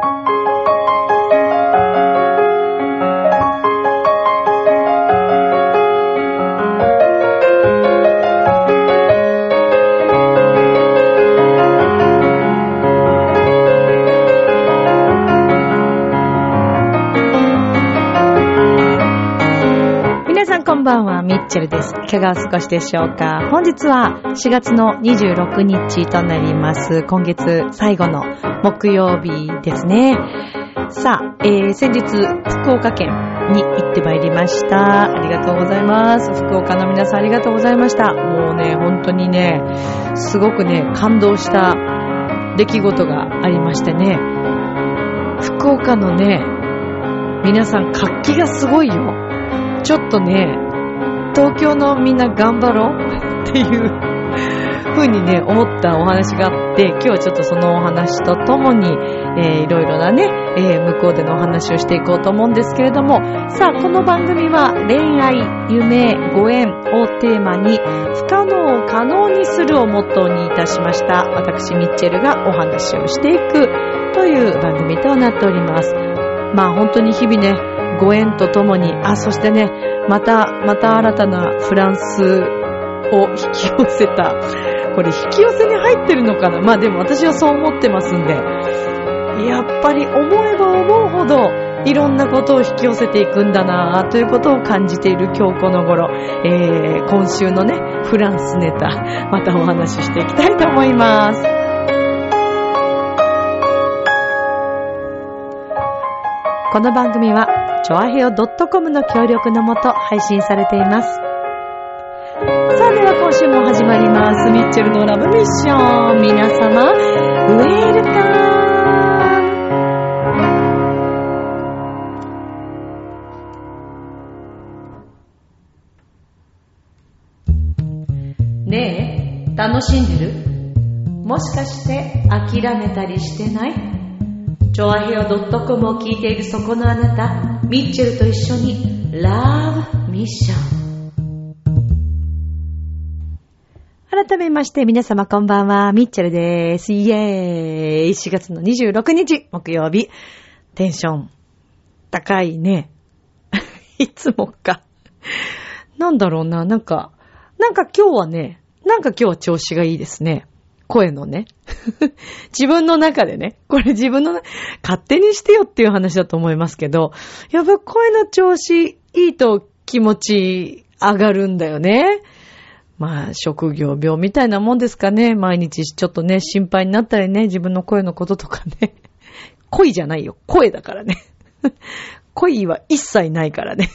皆ッチェルです。いかがお過ごしでしょうか？本日は4月の26日となります。今月最後の木曜日ですね。さあ、えー、先日、福岡県に行ってまいりました。ありがとうございます。福岡の皆さんありがとうございました。もうね、本当にね、すごくね、感動した出来事がありましてね。福岡のね、皆さん活気がすごいよ。ちょっとね、東京のみんな頑張ろう っていう風にね、思ったお話があって、今日はちょっとそのお話とともに、えー、いろいろなね、えー、向こうでのお話をしていこうと思うんですけれども、さあ、この番組は恋愛、夢、ご縁をテーマに、不可能を可能にするをモットーにいたしました、私、ミッチェルがお話をしていくという番組となっております。まあ本当に日々ね、ご縁とともに、あ、そしてね、また、また新たなフランスを引き寄せた。これ引き寄せに入ってるのかな？まあでも私はそう思ってますんで。やっぱり思えば思うほど、いろんなことを引き寄せていくんだなということを感じている今日この頃、えー、今週のね、フランスネタ、またお話ししていきたいと思います。この番組は、チョアヘオ .com の協力のもと配信されています。さあでは今週も始まります。ミッチェルのラブミッション。皆様、ウェルカムねえ、楽しんでる？もしかして諦めたりしてない？チョアヘオ .com を聞いているそこのあなた、ミッチェルと一緒に、ラブミッション。改めまして皆様こんばんは、ミッチェルです。イエーイ !4 月の26日、木曜日。テンション、高いね。いつもか。なんだろうな、なんか、なんか今日はね、なんか今日は調子がいいですね。声のね。自分の中でね。これ自分の、勝手にしてよっていう話だと思いますけど、やっぱ声の調子いいと気持ち上がるんだよね。まあ、職業病みたいなもんですかね。毎日ちょっとね、心配になったりね、自分の声のこととかね。恋じゃないよ。声だからね。恋は一切ないからね。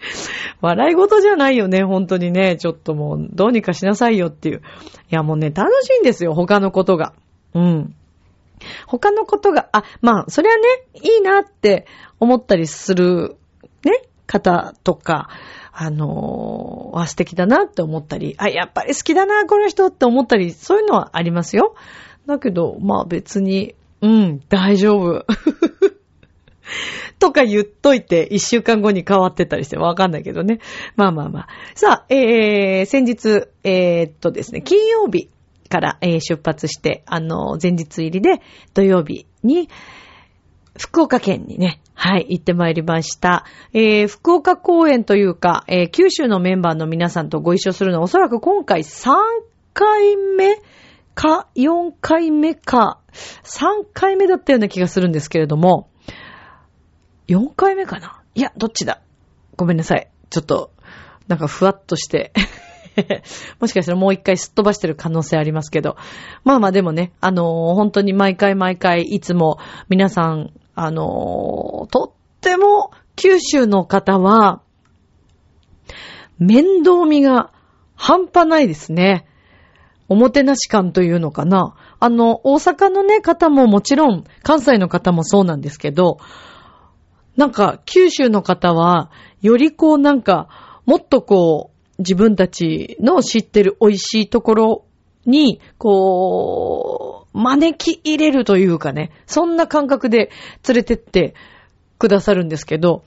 笑い事じゃないよね、本当にね。ちょっともう、どうにかしなさいよっていう。いや、もうね、楽しいんですよ、他のことが。うん。他のことが、あ、まあ、それはね、いいなって思ったりする、ね、方とか、あのー、あ、素敵だなって思ったり、あ、やっぱり好きだな、この人って思ったり、そういうのはありますよ。だけど、まあ別に、うん、大丈夫。とか言っといて、一週間後に変わってたりしてわかんないけどね。まあまあまあ。さあ、えー、先日、えー、っとですね、金曜日から、えー、出発して、あの、前日入りで、土曜日に、福岡県にね、はい、行ってまいりました。えー、福岡公演というか、えー、九州のメンバーの皆さんとご一緒するのはおそらく今回3回目か4回目か、3回目だったような気がするんですけれども、4回目かな？いや、どっちだ？ごめんなさい。ちょっと、なんかふわっとして。もしかしたらもう一回すっ飛ばしてる可能性ありますけど。まあまあでもね、あのー本当に毎回毎回いつも皆さん、あのーとっても九州の方は、面倒見が半端ないですね。おもてなし感というのかな。あの、大阪のね、方ももちろん、関西の方もそうなんですけど、なんか、九州の方は、よりこうなんか、もっとこう、自分たちの知ってる美味しいところに、こう、招き入れるというかね、そんな感覚で連れてってくださるんですけど、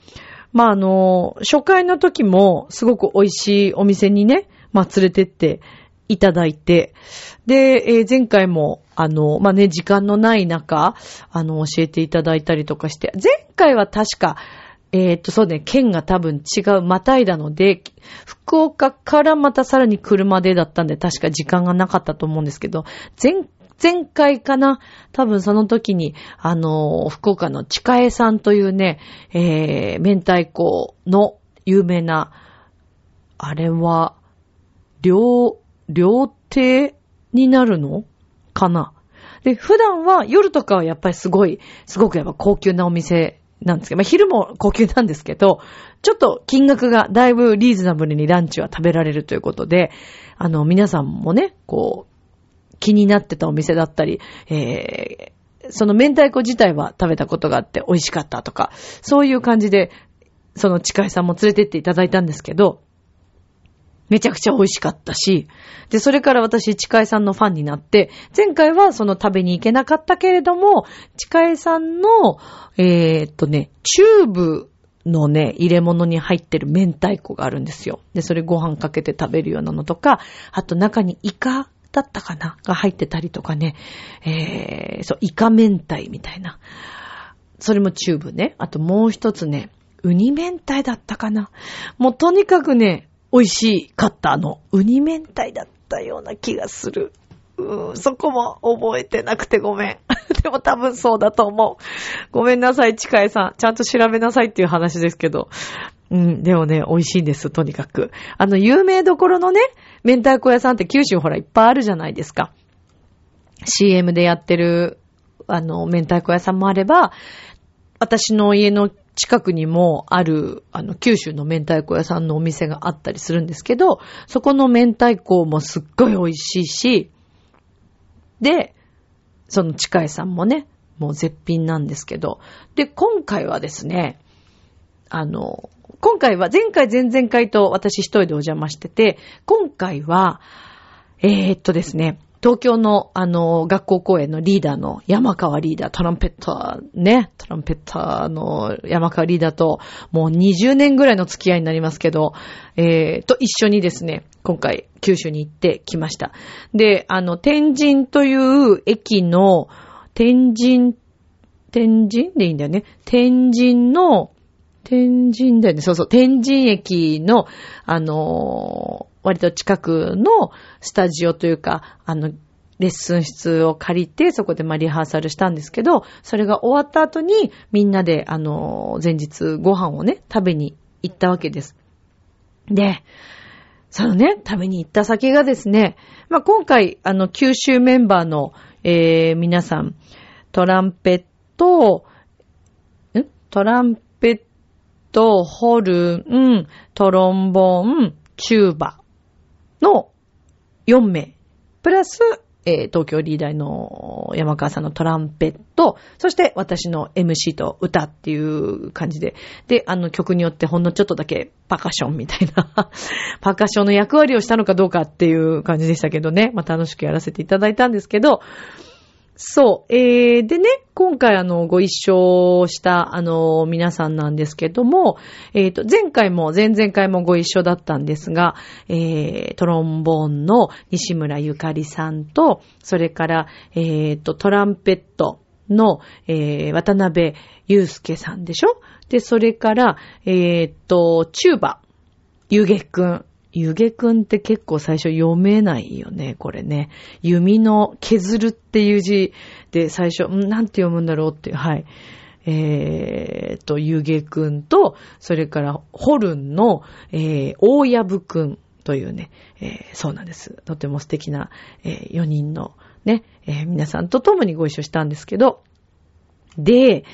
まあ、あの、初回の時もすごく美味しいお店にね、まあ、連れてっていただいて、で、えー前回もあの、まあ、ね、時間のない中、あの、教えていただいたりとかして、前回は確か、えっ、と、そうね、県が多分違う、またいだので、福岡からまたさらに車でだったんで、確か時間がなかったと思うんですけど、前、前回かな多分その時に、あの、福岡の近江さんというね、えー、明太子の有名な、あれは、料、料亭になるの？かな。で、普段は夜とかはやっぱりすごい、すごくやっぱ高級なお店なんですけど、まあ昼も高級なんですけど、ちょっと金額がだいぶリーズナブルにランチは食べられるということで、あの、皆さんもね、こう、気になってたお店だったり、えー、その明太子自体は食べたことがあって美味しかったとか、そういう感じで、その近井さんも連れてっていただいたんですけど、めちゃくちゃ美味しかったし、で、それから私、近江さんのファンになって、前回はその食べに行けなかったけれども、近江さんの、えー、っとね、チューブのね、入れ物に入ってる明太子があるんですよ。で、それご飯かけて食べるようなのとか、あと中にイカだったかなが入ってたりとかね、えー、そう、イカ明太みたいな。それもチューブね。あともう一つね、ウニ明太だったかな。もうとにかくね、美味しかったあの、ウニ明太だったような気がする。うーん、そこも覚えてなくてごめん。でも多分そうだと思う。ごめんなさい、近江さん。ちゃんと調べなさいっていう話ですけど。うん、でもね、美味しいんです、とにかく。あの、有名どころのね、明太子屋さんって九州ほらいっぱいあるじゃないですか。CM でやってる、あの、明太子屋さんもあれば、私の家の近くにもある、あの、九州の明太子屋さんのお店があったりするんですけど、そこの明太子もすっごい美味しいし、で、その近いさんもね、もう絶品なんですけど、で、今回はですね、あの、今回は前回前々回と私一人でお邪魔してて、今回は、えー、っとですね、東京のあの、学校公演のリーダーの山川リーダー、トランペッターね、トランペッターの山川リーダーともう20年ぐらいの付き合いになりますけど、えー、と一緒にですね、今回九州に行ってきました。で、あの、天神という駅の、天神、天神でいいんだよね。天神の、天神だよね。そうそう、天神駅の、あのー割と近くのスタジオというか、あの、レッスン室を借りて、そこでまあリハーサルしたんですけど、それが終わった後に、みんなで、あの、前日ご飯をね、食べに行ったわけです。で、そのね、食べに行った先がですね、まあ、今回、あの、九州メンバーの、えー、皆さん、トランペット、んトランペット、ホルン、トロンボーン、チューバの4名、プラス、えー、東京リーダーの山川さんのトランペット、そして私の MC と歌っていう感じで、で、あの曲によってほんのちょっとだけパカションみたいな。パカションの役割をしたのかどうかっていう感じでしたけどね、まあ、楽しくやらせていただいたんですけど、そう。えー、でね、今回あの、ご一緒した、あの、皆さんなんですけども、えっ、ー、と、前回も、前々回もご一緒だったんですが、えー、トロンボーンの西村ゆかりさんと、それから、えっ、ー、と、トランペットの、えー、渡辺祐介さんでしょ？で、それから、えっ、ー、と、チューバ、ゆげくん。ゆげくんって結構最初読めないよね、これね。弓の削るっていう字で最初、んなんて読むんだろうっていう、はい。えーと、ゆげくんと、それからホルンの、えー、大やぶくんというね、えー、そうなんです。とても素敵な、えー、4人のね、えー、皆さんと共にご一緒したんですけど、で、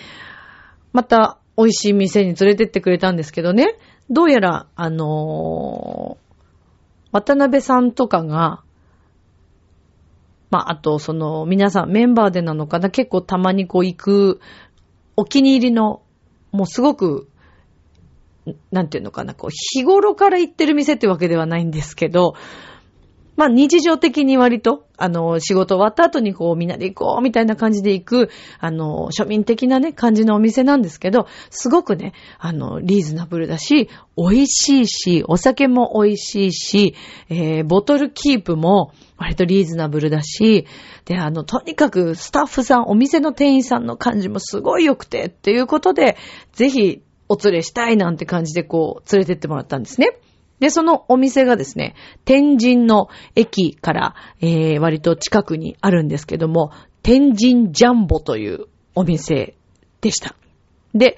また美味しい店に連れてってくれたんですけどね、どうやら、あのー、渡辺さんとかが、まあ、あと、その、皆さん、メンバーでなのかな、結構たまにこう行く、お気に入りの、もうすごく、なんていうのかな、こう、日頃から行ってる店ってわけではないんですけど、まあ、日常的に割と、あの、仕事終わった後にこうみんなで行こうみたいな感じで行く、あの、庶民的なね、感じのお店なんですけど、すごくね、あの、リーズナブルだし、美味しいし、お酒も美味しいし、えー、ボトルキープも割とリーズナブルだし、で、あの、とにかくスタッフさん、お店の店員さんの感じもすごい良くて、っていうことで、ぜひお連れしたいなんて感じでこう、連れてってもらったんですね。で、そのお店がですね、天神の駅から、えー、割と近くにあるんですけども、天神ジャンボというお店でした。で、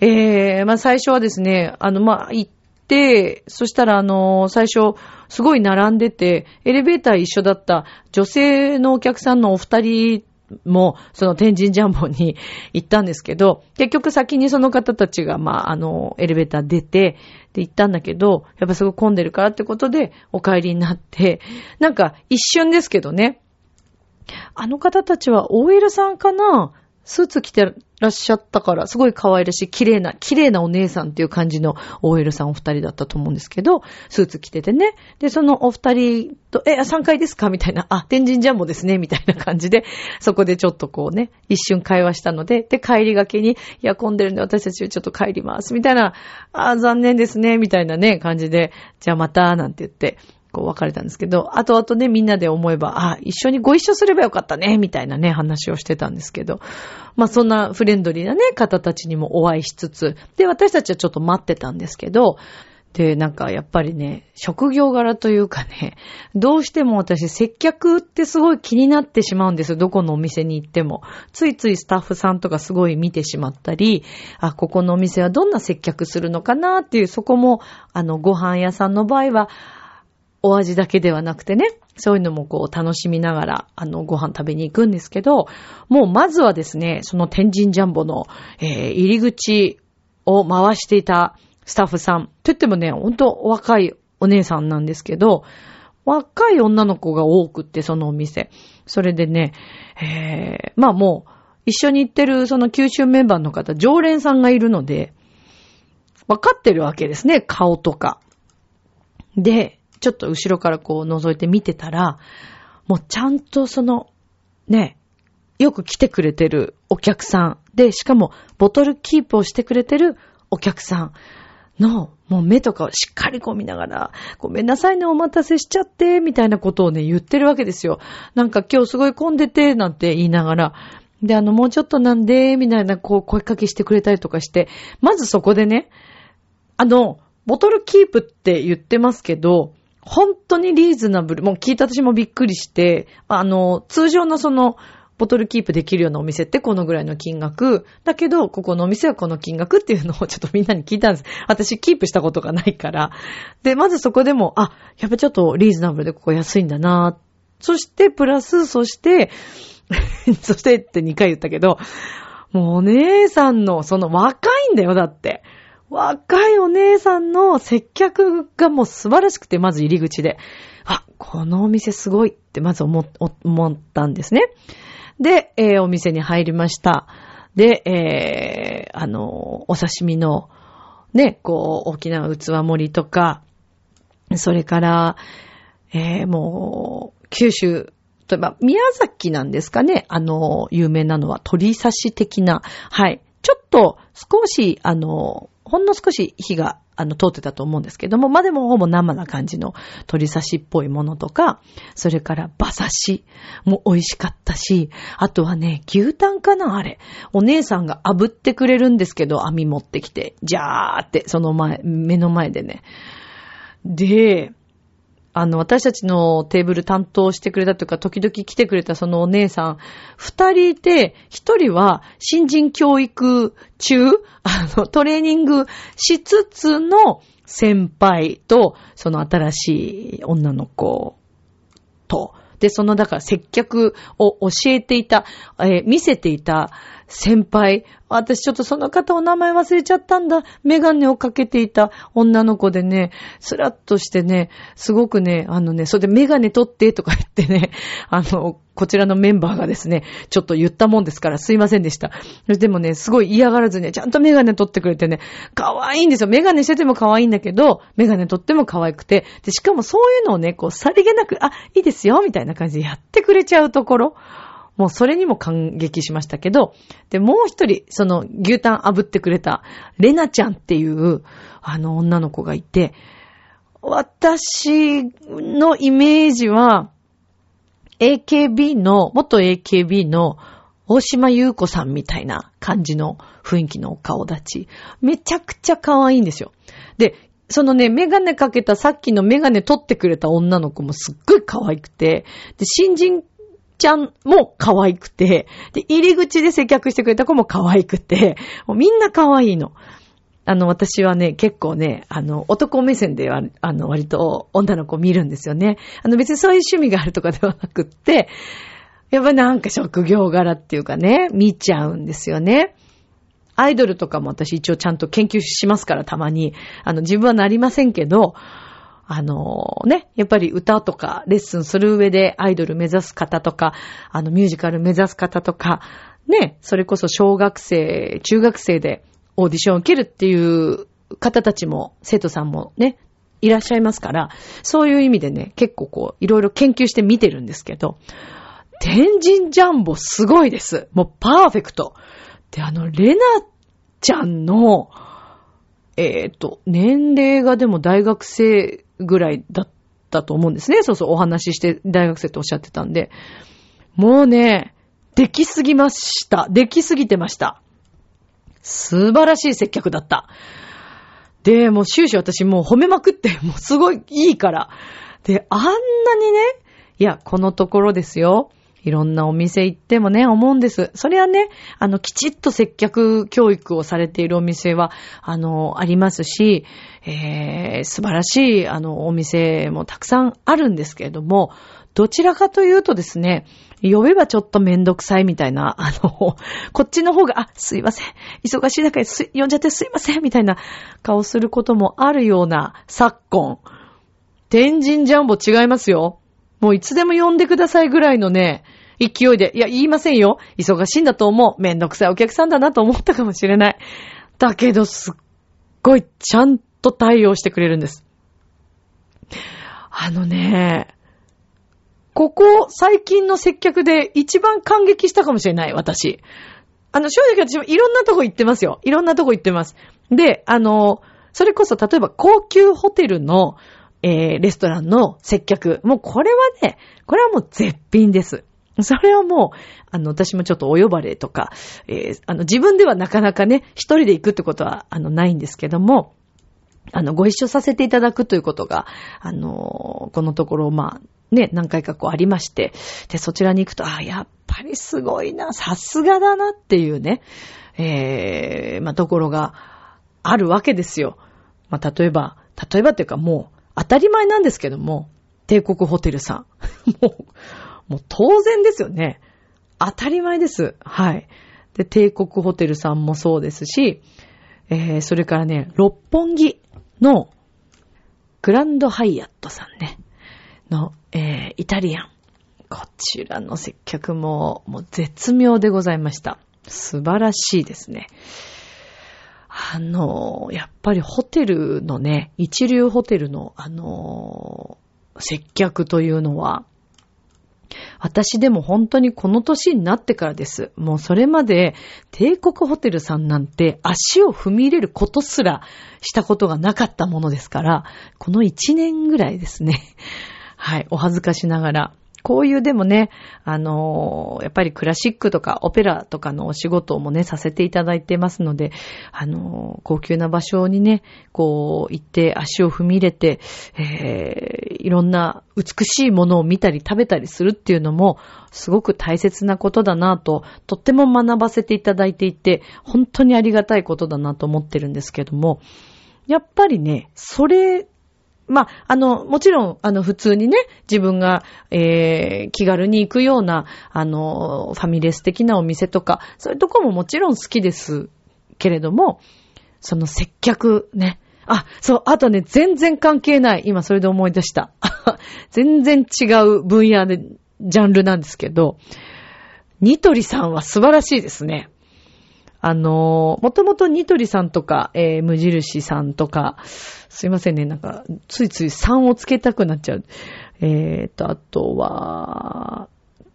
えー、まあ最初はですね、あの、まあ行って、そしたらあの、最初、すごい並んでて、エレベーター一緒だった女性のお客さんのお二人も、その天神ジャンボに行ったんですけど、結局先にその方たちが、まあ、あの、エレベーター出て、で行ったんだけど、やっぱすごい混んでるからってことで、お帰りになって、なんか一瞬ですけどね、あの方たちは OL さんかな？スーツ着てらっしゃったから、すごい可愛らしい、綺麗な、綺麗なお姉さんっていう感じの OL さんお二人だったと思うんですけど、スーツ着ててね。で、そのお二人と、え、3階ですか？みたいな、あ、天神ジャンボですねみたいな感じで、そこでちょっとこうね、一瞬会話したので、で、帰りがけに、いや、混んでるんで私たちちょっと帰ります。みたいな、あ、残念ですね、みたいなね、感じで、じゃあまた、なんて言って、こう別れたんですけど、後々ね、みんなで思えば、あ、一緒にご一緒すればよかったね、みたいなね、話をしてたんですけど、まあそんなフレンドリーなね、方たちにもお会いしつつ、で、私たちはちょっと待ってたんですけど、で、なんかやっぱりね、職業柄というかね、どうしても私接客ってすごい気になってしまうんですよ。どこのお店に行っても。ついついスタッフさんとかすごい見てしまったり、あ、ここのお店はどんな接客するのかなっていう、そこも、あの、ご飯屋さんの場合は、お味だけではなくてね、そういうのもこう楽しみながら、あの、ご飯食べに行くんですけど、もうまずはですね、その天神ジャンボの、えー、入り口を回していたスタッフさん、と言ってもね、ほんと若いお姉さんなんですけど、若い女の子が多くって、そのお店。それでね、えー、まあもう、一緒に行ってるその九州メンバーの方、常連さんがいるので、わかってるわけですね、顔とか。で、ちょっと後ろからこう覗いて見てたら、もうちゃんとその、ね、よく来てくれてるお客さんで、しかもボトルキープをしてくれてるお客さんの、もう目とかをしっかりこう見ながら、ごめんなさいね、お待たせしちゃって、みたいなことをね、言ってるわけですよ。なんか今日すごい混んでて、なんて言いながら、で、あの、もうちょっとなんで、みたいな、こう、声かけしてくれたりとかして、まずそこでね、あの、ボトルキープって言ってますけど、本当にリーズナブル。もう聞いた私もびっくりして、あの、通常のその、ボトルキープできるようなお店ってこのぐらいの金額。だけど、ここのお店はこの金額っていうのをちょっとみんなに聞いたんです。私キープしたことがないから。で、まずそこでも、あ、やっぱちょっとリーズナブルでここ安いんだな。そして、プラス、そして、そしてって2回言ったけど、もうお姉さんの、その若いんだよ、だって。若いお姉さんの接客がもう素晴らしくて、まず入り口で。あ、このお店すごいってまず思ったんですね。で、えー、お店に入りました。で、えー、あの、お刺身の、ね、こう、大きな器盛りとか、それから、えー、もう、九州、例えば、宮崎なんですかね、あの、有名なのは鳥刺し的な、はい。ちょっと、少し、あの、ほんの少し火があの、通ってたと思うんですけども、まあ、でもほぼ生な感じの鶏刺しっぽいものとか、それから馬刺しも美味しかったし、あとはね、牛タンかなあれ。お姉さんが炙ってくれるんですけど、網持ってきて、じゃーって、その前、目の前でね。で、あの、私たちのテーブル担当してくれたというか、時々来てくれたそのお姉さん、二人いて、一人は新人教育中、あの、トレーニングしつつの先輩と、その新しい女の子と、で、その、だから接客を教えていた、えー、見せていた先輩、私ちょっとその方お名前忘れちゃったんだ。メガネをかけていた女の子でね、スラッとしてね、すごくね、あのね、それでメガネ取ってとか言ってね、あの、こちらのメンバーがですね、ちょっと言ったもんですからすいませんでした。でもね、すごい嫌がらずね、ちゃんとメガネ取ってくれてね、可愛いんですよ。メガネしてても可愛いんだけど、メガネ取っても可愛くて、で、しかもそういうのをね、こう、さりげなく、あ、いいですよ、みたいな感じでやってくれちゃうところ。もうそれにも感激しましたけど、で、もう一人、その牛タン炙ってくれた、レナちゃんっていう、あの女の子がいて、私のイメージは、AKB の、元 AKB の大島優子さんみたいな感じの雰囲気のお顔立ち。めちゃくちゃ可愛いんですよ。で、そのね、メガネかけたさっきのメガネ取ってくれた女の子もすっごい可愛くて、で、新人ちゃんも可愛くて、で、入り口で接客してくれた子も可愛くて、もうみんな可愛いの。あの、私はね、結構ね、あの、男目線では、あの、割と女の子見るんですよね。あの、別にそういう趣味があるとかではなくって、やっぱなんか職業柄っていうかね、見ちゃうんですよね。アイドルとかも私一応ちゃんと研究しますから、たまに。あの、自分はなりませんけど、あのね、やっぱり歌とかレッスンする上でアイドル目指す方とか、あのミュージカル目指す方とか、ね、それこそ小学生、中学生でオーディションを受けるっていう方たちも、生徒さんもね、いらっしゃいますから、そういう意味でね、結構こう、いろいろ研究して見てるんですけど、天神ジャンボすごいです。もうパーフェクト。で、あの、レナちゃんの、えっ、ー、と、年齢がでも大学生ぐらいだったと思うんですね。そうそう、お話しして大学生とおっしゃってたんで。もうね、できすぎました。できすぎてました。素晴らしい接客だった。で、もう終始私もう褒めまくって、もうすごいいいから。で、あんなにね、いや、このところですよ。いろんなお店行ってもね、思うんです。それはね、あの、きちっと接客教育をされているお店は、あの、ありますし、えー、素晴らしい、あの、お店もたくさんあるんですけれども、どちらかというとですね、呼べばちょっとめんどくさいみたいな、あの、こっちの方が、あ、すいません。忙しい中で呼んじゃってすいません。みたいな顔することもあるような昨今。天神ジャンボ違いますよ。もういつでも呼んでくださいぐらいのね、勢いで、いや、言いませんよ。忙しいんだと思う。めんどくさいお客さんだなと思ったかもしれない。だけど、すっごい、ちゃんと対応してくれるんです。あのね、ここ最近の接客で一番感激したかもしれない、私。あの、正直私もいろんなとこ行ってますよ。いろんなとこ行ってます。で、あの、それこそ例えば高級ホテルのえー、レストランの接客。もうこれはね、これはもう絶品です。それはもう、あの、私もちょっとお呼ばれとか、えー、あの、自分ではなかなかね、一人で行くってことは、あの、ないんですけども、あの、ご一緒させていただくということが、あの、このところ、まあ、ね、何回かこうありまして、で、そちらに行くと、あ、やっぱりすごいな、さすがだなっていうね、えー、まあ、ところがあるわけですよ。まあ、例えば、例えばっていうかもう、当たり前なんですけども、帝国ホテルさん。もう、もう当然ですよね。当たり前です。はい。で、帝国ホテルさんもそうですし、えー、それからね、六本木のグランドハイアットさんね、の、えー、イタリアン。こちらの接客も、もう絶妙でございました。素晴らしいですね。あの、やっぱりホテルのね、一流ホテルの、あの、接客というのは、私でも本当にこの年になってからです。もうそれまで帝国ホテルさんなんて足を踏み入れることすらしたことがなかったものですから、この1年ぐらいですね。はい、お恥ずかしながらこういうでもね、あのー、やっぱりクラシックとかオペラとかのお仕事もね、させていただいてますので、あのー、高級な場所にね、こう行って足を踏み入れて、えー、いろんな美しいものを見たり食べたりするっていうのも、すごく大切なことだなと、とっても学ばせていただいていて、本当にありがたいことだなと思ってるんですけども、やっぱりね、それまあ、あの、もちろん、あの、普通にね、自分が、えー、気軽に行くような、あの、ファミレス的なお店とか、そういうとこももちろん好きですけれども、その接客ね。あ、そう、あとね、全然関係ない。今それで思い出した。全然違う分野で、ジャンルなんですけど、ニトリさんは素晴らしいですね。あのもともとニトリさんとか、えー、無印さんとか、すいませんね、なんか、ついつい3をつけたくなっちゃう。えーと、あとは、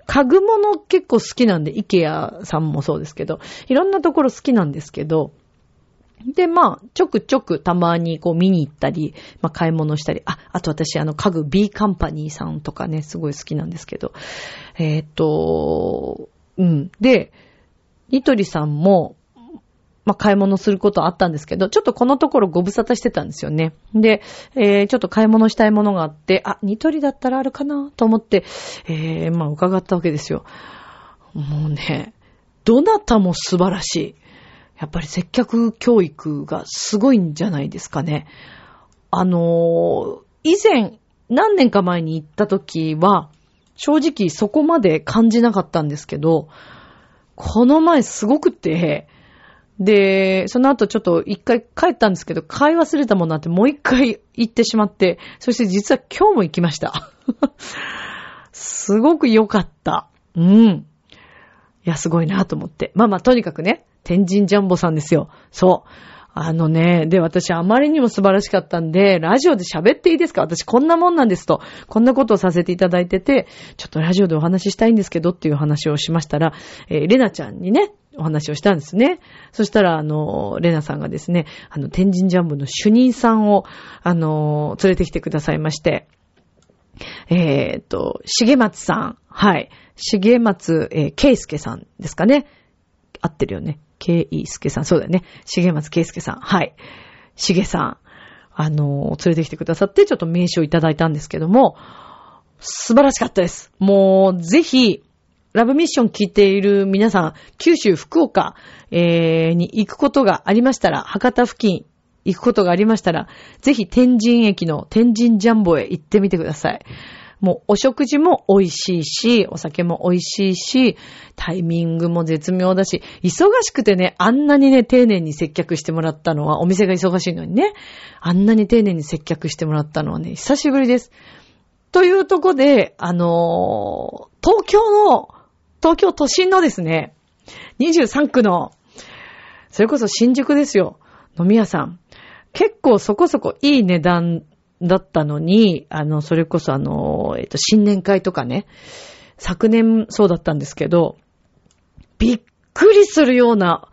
家具物結構好きなんで、イケアさんもそうですけど、いろんなところ好きなんですけど、で、まあ、ちょくちょくたまにこう見に行ったり、まあ買い物したり、あ、あと私あの家具 B カンパニーさんとかね、すごい好きなんですけど、えっ、と、うん。で、ニトリさんも、まあ、買い物することあったんですけど、ちょっとこのところご無沙汰してたんですよね。で、えー、ちょっと買い物したいものがあって、あ、ニトリだったらあるかなと思って、えー、まあ、伺ったわけですよ。もうね、どなたも素晴らしい。やっぱり接客教育がすごいんじゃないですかね。あのー、以前、何年か前に行った時は、正直そこまで感じなかったんですけど、この前すごくて、で、その後ちょっと一回帰ったんですけど、買い忘れたものあってもう一回行ってしまって、そして実は今日も行きました。すごく良かった。うん。いや、すごいなと思って。まあまあ、とにかくね、天神ジャンボさんですよ。そう。あのね、で、私あまりにも素晴らしかったんで、ラジオで喋っていいですか？私こんなもんなんですと、こんなことをさせていただいてて、ちょっとラジオでお話ししたいんですけどっていう話をしましたら、えー、レナちゃんにね、お話をしたんですね。そしたら、あの、レナさんがですね、あの、天神ジャンボの主任さんを、あの、連れてきてくださいまして、えー、っと、重松さん、はい、重松、えー、圭介さんですかね。合ってるよね。ケイスケさん、そうだよね。重松圭介さん。はい。重さん、あの、連れてきてくださって、ちょっと名刺をいただいたんですけども、素晴らしかったです。もう、ぜひ、ラブミッション聞いている皆さん、九州、福岡、えー、に行くことがありましたら、博多付近行くことがありましたら、ぜひ天神駅の天神ジャンボへ行ってみてください。もうお食事も美味しいし、お酒も美味しいし、タイミングも絶妙だし、忙しくてね、あんなにね、丁寧に接客してもらったのは、お店が忙しいのにね、あんなに丁寧に接客してもらったのはね、久しぶりです。というとこで、あのー、東京の、東京都心のですね、23区の、それこそ新宿ですよ、飲み屋さん。結構そこそこいい値段だったのに、あの、それこそあの、えっと、新年会とかね、昨年そうだったんですけど、びっくりするような、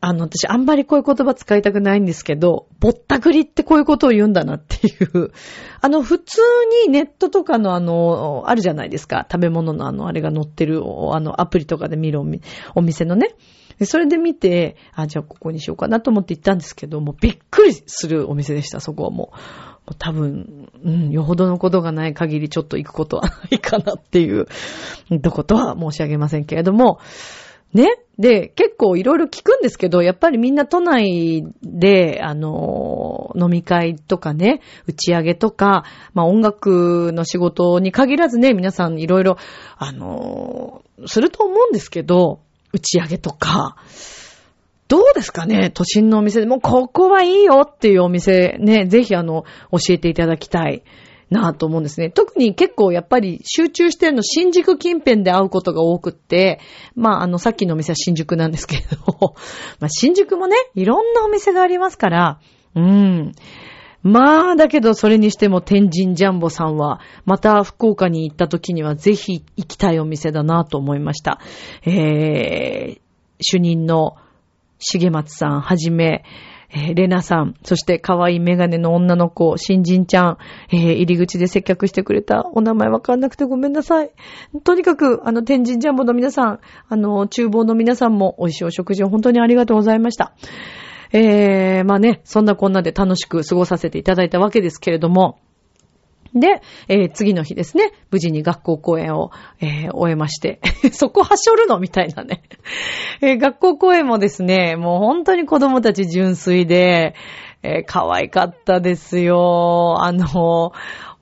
あの、私あんまりこういう言葉使いたくないんですけど、ぼったくりってこういうことを言うんだなっていう。あの、普通にネットとかのあの、あるじゃないですか。食べ物のあの、あれが載ってる、あの、アプリとかで見るお店のね。それで見て、あ、じゃあここにしようかなと思って行ったんですけど、もうびっくりするお店でした、そこはもう。もう多分、うん、よほどのことがない限りちょっと行くことはないかなっていう、どことは申し上げませんけれども、ね。で、結構いろいろ聞くんですけど、やっぱりみんな都内で、あの、飲み会とかね、打ち上げとか、まあ音楽の仕事に限らずね、皆さんいろいろ、あの、すると思うんですけど、打ち上げとか、どうですかね都心のお店。でも、ここはいいよっていうお店。ね、ぜひあの、教えていただきたいなと思うんですね。特に結構やっぱり集中してるの新宿近辺で会うことが多くって、まああの、さっきのお店は新宿なんですけれど、まあ新宿もね、いろんなお店がありますから、うん。まあ、だけどそれにしても天神ジャンボさんは、また福岡に行った時にはぜひ行きたいお店だなと思いました。えー、主任の重松さんはじめ、えー、レナさん、そして可愛いメガネの女の子、新人ちゃん、えー、入り口で接客してくれたお名前わかんなくてごめんなさい。とにかく、あの、天神ジャンボの皆さん、あの、厨房の皆さんも美味しいお食事を本当にありがとうございました。えー、まあね、そんなこんなで楽しく過ごさせていただいたわけですけれども、で、えー、次の日ですね、無事に学校公演を、えー、終えまして、そこはしょるの？みたいなね、えー、学校公演もですね、もう本当に子供たち純粋で、えー、可愛かったですよ。あの、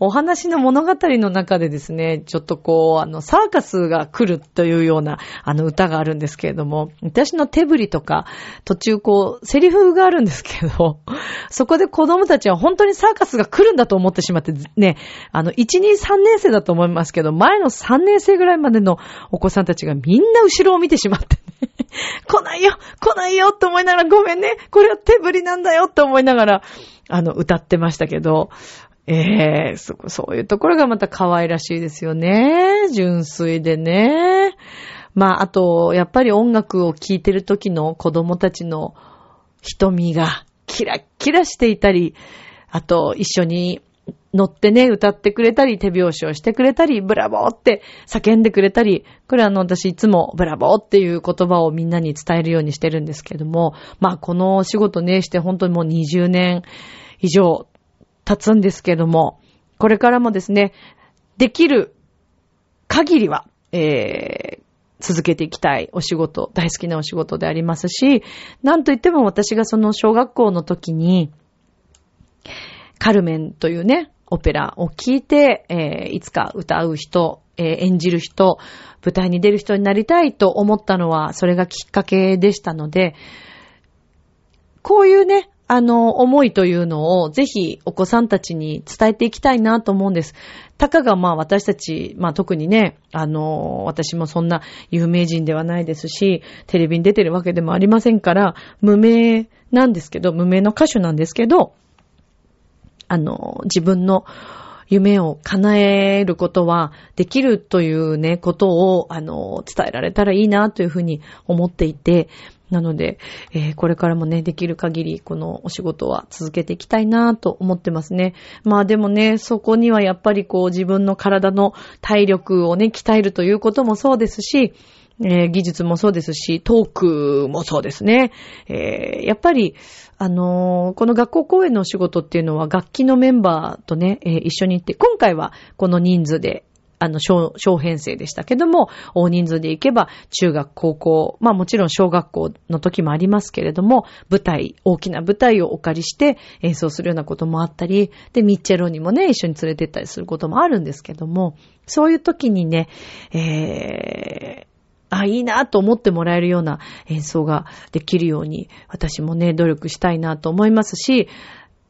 お話の物語の中でですね、ちょっとこう、あの、サーカスが来るというような、あの、歌があるんですけれども、私の手振りとか、途中こう、セリフがあるんですけど、そこで子供たちは本当にサーカスが来るんだと思ってしまって、ね、あの、1、2、3年生だと思いますけど、前の3年生ぐらいまでのお子さんたちがみんな後ろを見てしまって、ね、来ないよ来ないよって思いながら、ごめんねこれは手振りなんだよって思いながら、あの、歌ってましたけど、ええー、そ、そういうところがまた可愛らしいですよね。純粋でね。まあ、あと、やっぱり音楽を聴いてる時の子供たちの瞳がキラッキラしていたり、あと、一緒に乗ってね、歌ってくれたり、手拍子をしてくれたり、ブラボーって叫んでくれたり、これあの、私いつもブラボーっていう言葉をみんなに伝えるようにしてるんですけども、まあ、この仕事ね、して本当にもう20年以上経つんですけども、これからもですね、できる限りは、えー、続けていきたいお仕事、大好きなお仕事でありますし、なんといっても私がその小学校の時に、カルメンというね、オペラを聞いて、えー、いつか歌う人、えー、演じる人、舞台に出る人になりたいと思ったのは、それがきっかけでしたので、こういうね、あの、思いというのをぜひお子さんたちに伝えていきたいなと思うんです。たかがまあ私たち、まあ特にね、あの、私もそんな有名人ではないですし、テレビに出てるわけでもありませんから、無名なんですけど、無名の歌手なんですけど、あの、自分の夢を叶えることはできるというね、ことを、あの、伝えられたらいいなというふうに思っていて、なので、えー、これからもね、できる限り、このお仕事は続けていきたいなと思ってますね。まあでもね、そこにはやっぱりこう自分の体の体力をね、鍛えるということもそうですし、えー、技術もそうですし、トークもそうですね。えー、やっぱり、あのー、この学校公演のお仕事っていうのは楽器のメンバーとね、え、一緒に行って、今回はこの人数であの、小、小編成でしたけども、大人数で行けば、中学、高校、まあもちろん小学校の時もありますけれども、舞台、大きな舞台をお借りして演奏するようなこともあったり、で、ミッチェロにもね、一緒に連れて行ったりすることもあるんですけども、そういう時にね、えー、あ、いいなと思ってもらえるような演奏ができるように、私もね、努力したいなと思いますし、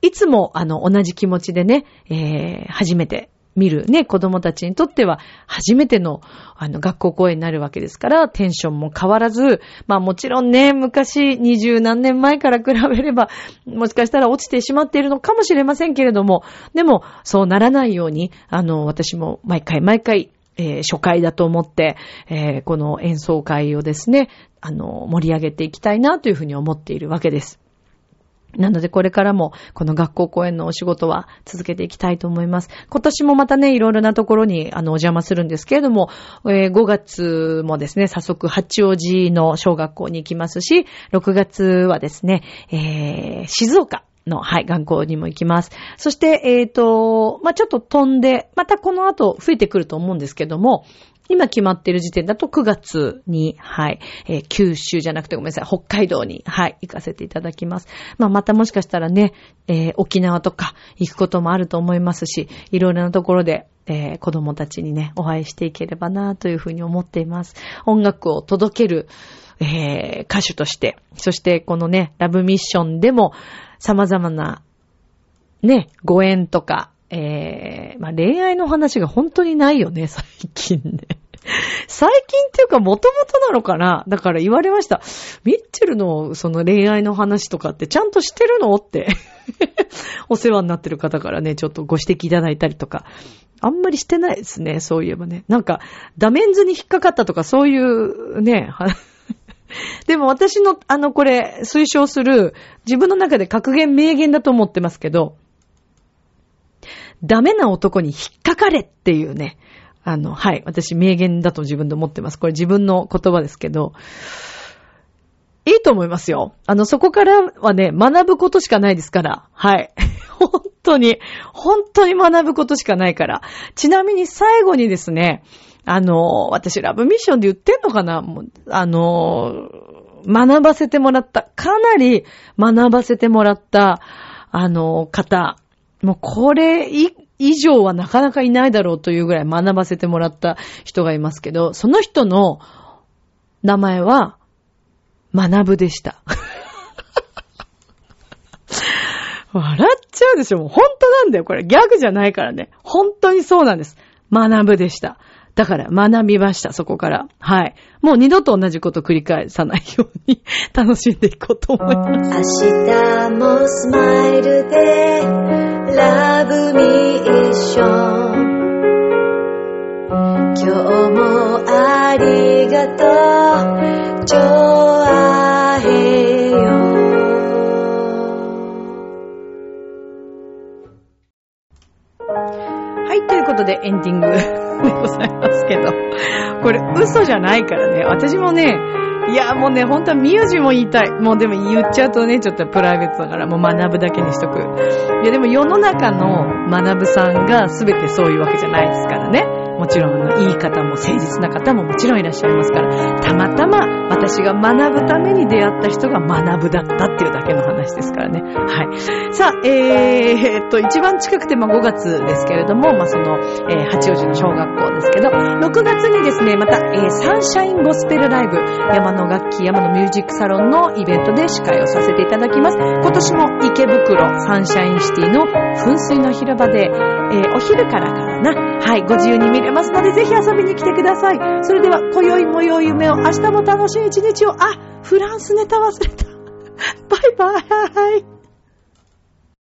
いつも、あの、同じ気持ちでね、えー、初めて見るね、子供たちにとっては初めての、あの、学校公演になるわけですから、テンションも変わらず、まあもちろんね、昔、二十何年前から比べれば、もしかしたら落ちてしまっているのかもしれませんけれども、でも、そうならないように、あの、私も毎回毎回、えー、初回だと思って、えー、この演奏会をですね、あの、盛り上げていきたいなというふうに思っているわけです。なのでこれからもこの学校公演のお仕事は続けていきたいと思います。今年もまたね、いろいろなところにあのお邪魔するんですけれども、えー、5月もですね、早速八王子の小学校に行きますし、6月はですね、えー、静岡の、はい、学校にも行きます。そして、えっ、ー、と、まあ、ちょっと飛んで、またこの後増えてくると思うんですけども、今決まっている時点だと9月に、はい、えー、九州じゃなくてごめんなさい、北海道に、はい、行かせていただきます。まあ、またもしかしたらね、えー、沖縄とか行くこともあると思いますし、いろいろなところで、えー、子供たちにね、お会いしていければな、というふうに思っています。音楽を届ける、え、歌手として、そしてこのね、ラブミッションでも様々な、ね、ご縁とか、えー、まあ、恋愛の話が本当にないよね、最近ね。最近っていうか、もともとなのかな？だから言われました。ミッチェルのその恋愛の話とかってちゃんとしてるの？って。お世話になってる方からね、ちょっとご指摘いただいたりとか。あんまりしてないですね、そういえばね。なんか、ダメンズに引っかかったとか、そういうね、でも私の、あの、これ、推奨する、自分の中で格言名言だと思ってますけど、ダメな男に引っかかれっていうね、あの、はい、私名言だと自分で思ってます。これ自分の言葉ですけど、いいと思いますよ。あの、そこからはね、学ぶことしかないですから。はい。本当に、本当に学ぶことしかないから。ちなみに最後にですね、あの、私ラブミッションで言ってんのかな？あの、学ばせてもらった、かなり学ばせてもらった、あの、方、もうこれ以上はなかなかいないだろうというぐらい学ばせてもらった人がいますけど、その人の名前は、学ぶでした。笑っちゃうでしょもう本当なんだよ。これギャグじゃないからね。本当にそうなんです。学ぶでした。だから学びました、そこから。はい。もう二度と同じこと繰り返さないように楽しんでいこうと思います。明日もスマイルで、ラブミーション。今日もありがとう、ちょあへよ。はい、ということでエンディング。でございますけど。これ嘘じゃないからね。私もね、いや、もうね、本当はミュージも言いたい。もうでも言っちゃうとね、ちょっとプライベートだから、もう学ぶだけにしとく。いや、でも世の中の学ぶさんが全てそういうわけじゃないですからね。もちろん、あの、いい方も誠実な方ももちろんいらっしゃいますから、たまたま私が学ぶために出会った人が学ぶだったっていうだけの話ですからね。はい。さあ、えー、っと、一番近くて、まあ5月ですけれども、まあその、えー、八王子の小学校ですけど、6月にですね、また、えー、サンシャインゴスペルライブ、山の楽器、山のミュージックサロンのイベントで司会をさせていただきます。今年も池袋サンシャインシティの噴水の広場で、えー、お昼からからな、はい、ご自由に見れますので、ぜひ遊びに来てください。それでは、今宵も良い夢を、明日も楽しい一日を、あ、フランスネタ忘れた。バイバイ。